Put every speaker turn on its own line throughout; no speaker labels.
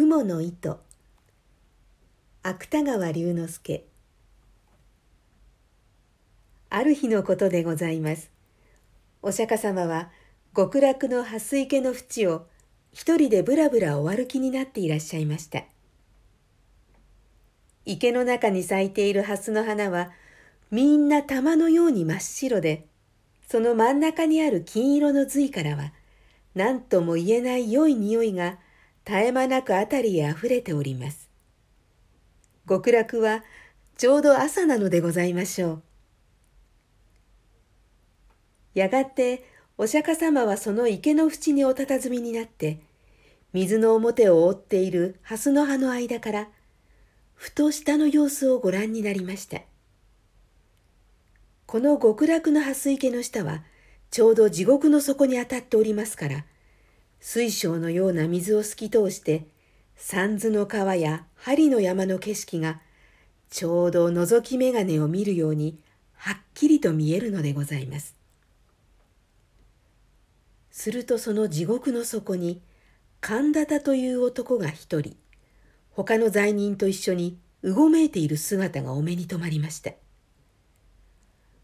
雲の糸。芥川龍之介。ある日のことでございます。お釈迦様は極楽の蓮池の淵を一人でぶらぶらお歩きになっていらっしゃいました。池の中に咲いている蓮の花はみんな玉のように真っ白でその真ん中にある金色の髄からは何とも言えない良い匂いが絶え間なく辺りへあふれております。極楽はちょうど朝なのでございましょう。やがてお釈迦様はその池の縁にお佇みになって、水の表を覆っている蓮の葉の間から、ふと下の様子をご覧になりました。この極楽の蓮池の下は、ちょうど地獄の底に当たっておりますから、水晶のような水を透き通して、三途の川や針の山の景色が、ちょうど覗き眼鏡を見るように、はっきりと見えるのでございます。するとその地獄の底に、神田田という男が一人、他の罪人と一緒にうごめいている姿がお目に留まりました。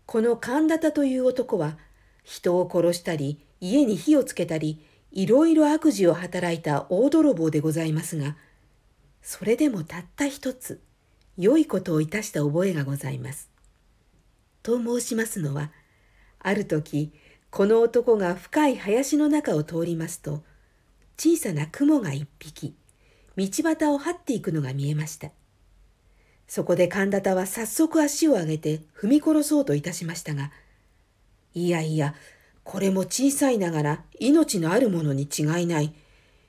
この神田田という男は、人を殺したり、家に火をつけたり、いろいろ悪事を働いた大泥棒でございますが、それでもたった一つ、良いことをいたした覚えがございます。と申しますのは、ある時、この男が深い林の中を通りますと、小さな雲が一匹、道端を這っていくのが見えました。そこで神田田は早速足を上げて踏み殺そうといたしましたが、いやいや、これも小さいながら命のあるものに違いない。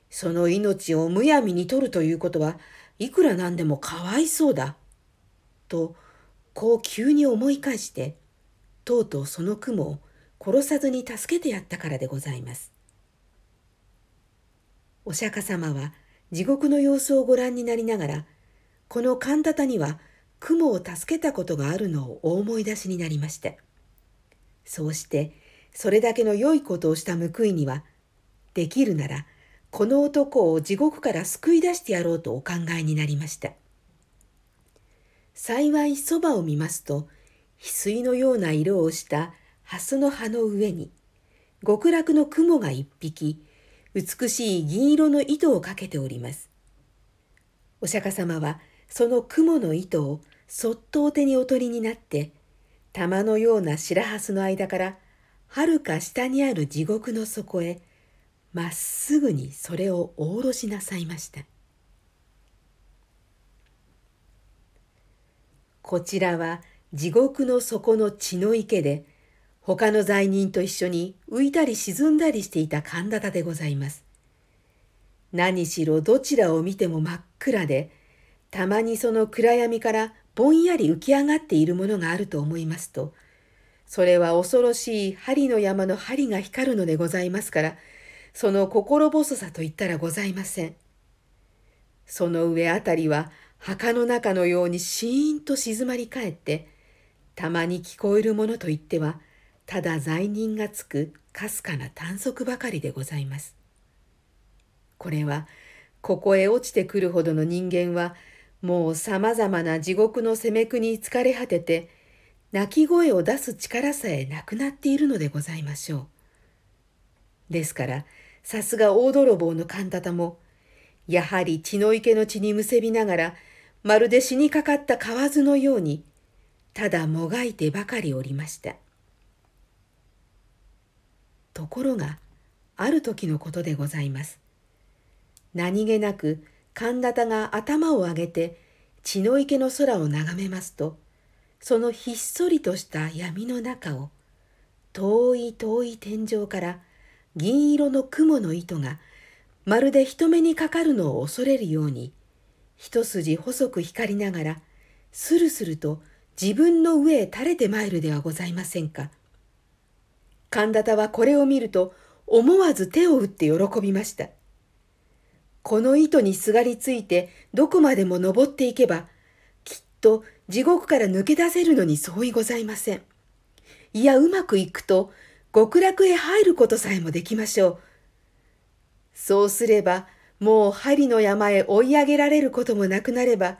その命をむやみに取るということはいくらなんでもかわいそうだ。と、こう急に思い返して、とうとうその雲を殺さずに助けてやったからでございます。お釈迦様は地獄の様子をご覧になりながら、この神田には雲を助けたことがあるのをお思い出しになりました。そうしてそれだけの良いことをした報いにはできるならこの男を地獄から救い出してやろうとお考えになりました。幸いそばを見ますと翡翠のような色をした蓮の葉の上に極楽の雲が一匹美しい銀色の糸をかけております。お釈迦様はその雲の糸をそっとお手にお取りになって玉のような白蓮の間からはるか下にある地獄の底へまっすぐにそれをおろしなさいました。こちらは地獄の底の血の池で他の罪人と一緒に浮いたり沈んだりしていた神田田でございます。何しろどちらを見ても真っ暗でたまにその暗闇からぼんやり浮き上がっているものがあると思いますと、それは恐ろしい針の山の針が光るのでございますから、その心細さと言ったらございません。その上あたりは墓の中のようにシーンと静まり返って、たまに聞こえるものといっては、ただ罪人がつくかすかな短足ばかりでございます。これは、ここへ落ちてくるほどの人間は、もうさまざまな地獄の責め苦に疲れ果てて、泣き声を出す力さえなくなっているのでございましょう。ですから、さすが大泥棒の勘太も、やはり血の池の血にむせびながら、まるで死にかかった蛙のように、ただもがいてばかりおりました。ところが、ある時のことでございます。何気なく、神田田が頭を上げて血の池の空を眺めますとそのひっそりとした闇の中を遠い遠い天井から銀色の雲の糸がまるで人目にかかるのを恐れるように一筋細く光りながらスルスルと自分の上へ垂れてまいるではございませんか。神田田はこれを見ると思わず手を打って喜びました。この糸にすがりついてどこまでも登っていけば、きっと地獄から抜け出せるのに相違ございません。いや、うまくいくと極楽へ入ることさえもできましょう。そうすれば、もう針の山へ追い上げられることもなくなれば、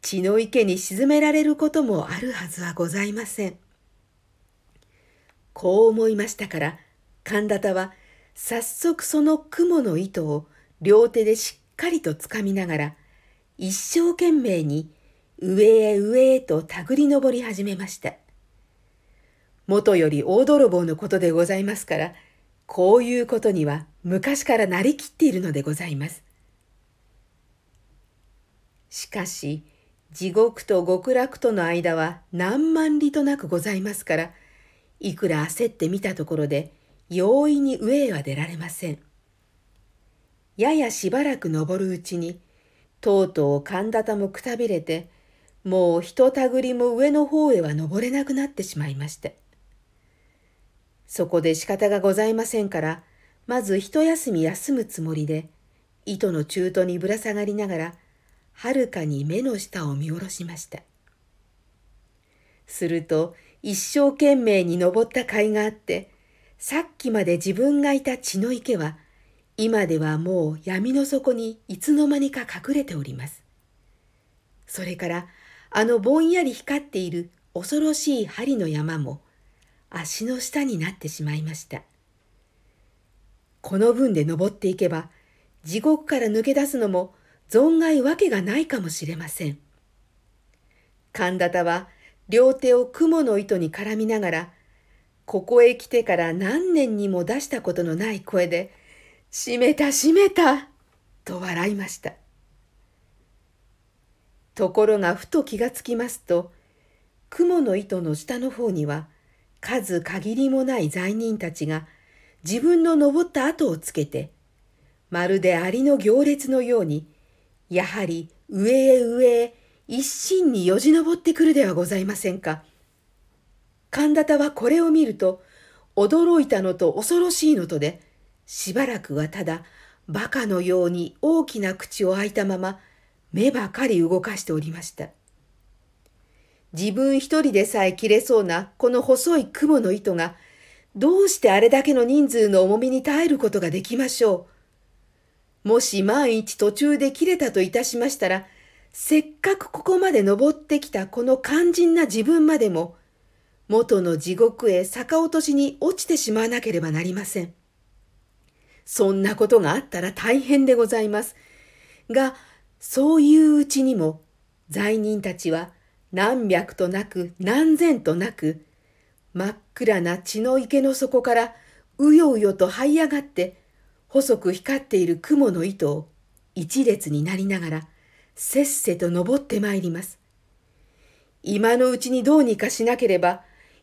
血の池に沈められることもあるはずはございません。こう思いましたから、神田田は早速その雲の糸を両手でしっかりとつかみながら、一生懸命に上へ上へと手繰り登り始めました。元より大泥棒のことでございますから、こういうことには昔からなりきっているのでございます。しかし、地獄と極楽との間は何万里となくございますから、いくら焦ってみたところで、容易に上へは出られません。ややしばらく登るうちに、とうとう神田田もくたびれて、もうひとたぐりも上の方へは登れなくなってしまいました。そこで仕方がございませんから、まず一休み休むつもりで、糸の中途にぶら下がりながら、はるかに目の下を見下ろしました。すると、一生懸命に登った甲斐があって、さっきまで自分がいた血の池は、今ではもう闇の底にいつの間にか隠れております。それから、あのぼんやり光っている恐ろしい針の山も、足の下になってしまいました。この分で登っていけば、地獄から抜け出すのも存外わけがないかもしれません。神田田は両手を雲の糸に絡みながら、ここへ来てから何年にも出したことのない声で、閉めた閉めたと笑いました。ところがふと気がつきますと、雲の糸の下の方には、数限りもない罪人たちが自分の登った後をつけて、まるでアリの行列のように、やはり上へ上へ一心によじ登ってくるではございませんか。神田田はこれを見ると、驚いたのと恐ろしいのとで、しばらくはただ、馬鹿のように大きな口を開いたまま、目ばかり動かしておりました。自分一人でさえ切れそうなこの細い雲の糸が、どうしてあれだけの人数の重みに耐えることができましょう。もし万一途中で切れたといたしましたら、せっかくここまで登ってきたこの肝心な自分までも、元の地獄へ逆落としに落ちてしまわなければなりません。そんなことがあったら大変でございます。が、そういううちにも、罪人たちは何百となく何千となく、真っ暗な血の池の底からうようよと這い上がって、細く光っている雲の糸を一列になりながら、せっせと登ってまいります。今のうちにどうにかしなければ、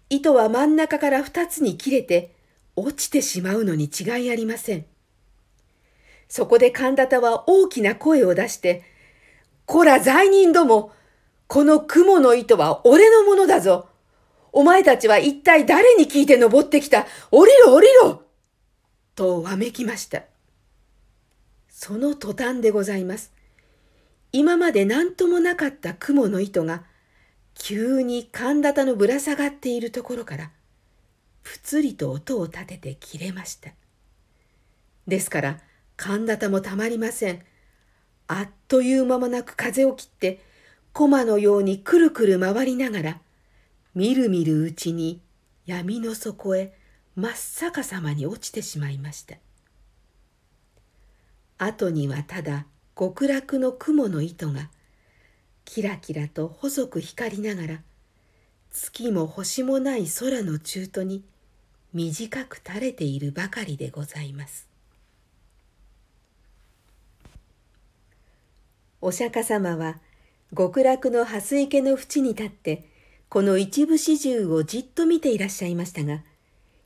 糸は真ん中から二つに切れて、落ちてしまうのに違いありません。そこで神田田は大きな声を出して、こら罪人ども、この雲の糸は俺のものだぞ。お前たちは一体誰に聞いて登ってきた？降りろ降りろとわめきました。その途端でございます。今まで何ともなかった雲の糸が、急に神田田のぶら下がっているところから、ぷつりと音を立てて切れました。ですから、神田田もたまりません。あっという間もなく風を切って、駒のようにくるくる回りながら、みるみるうちに闇の底へ真っ逆さまに落ちてしまいました。後にはただ極楽の雲の糸がキラキラと細く光りながら月も星もない空の中途に短く垂れているばかりでございます。お釈迦様は極楽の蓮池の淵に立ってこの一部始終をじっと見ていらっしゃいましたが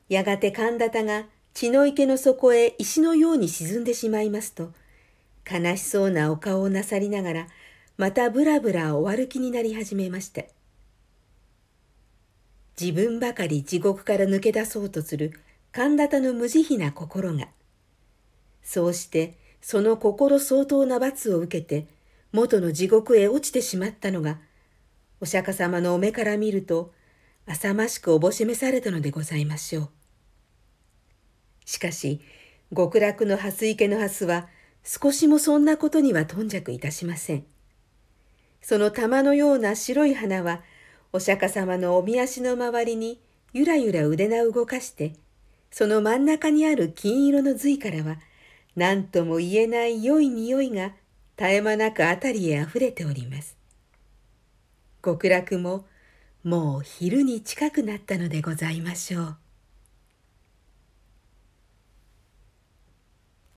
やがて神田田が血の池の底へ石のように沈んでしまいますと悲しそうなお顔をなさりながらまたぶらぶらお歩きになり始めました自分ばかり地獄から抜け出そうとする神田田の無慈悲な心がそうしてその心相当な罰を受けて元の地獄へ落ちてしまったのが、お釈迦様のお目から見ると、浅ましくおぼしめされたのでございましょう。しかし、極楽の蓮池の蓮は、少しもそんなことには頓着いたしません。その玉のような白い花は、お釈迦様のおみ足の周りにゆらゆら腕名を動かして、その真ん中にある金色の髄からは、何とも言えない良い匂いが絶え間なく辺りへあふれております。極楽ももう昼に近くなったのでございましょう。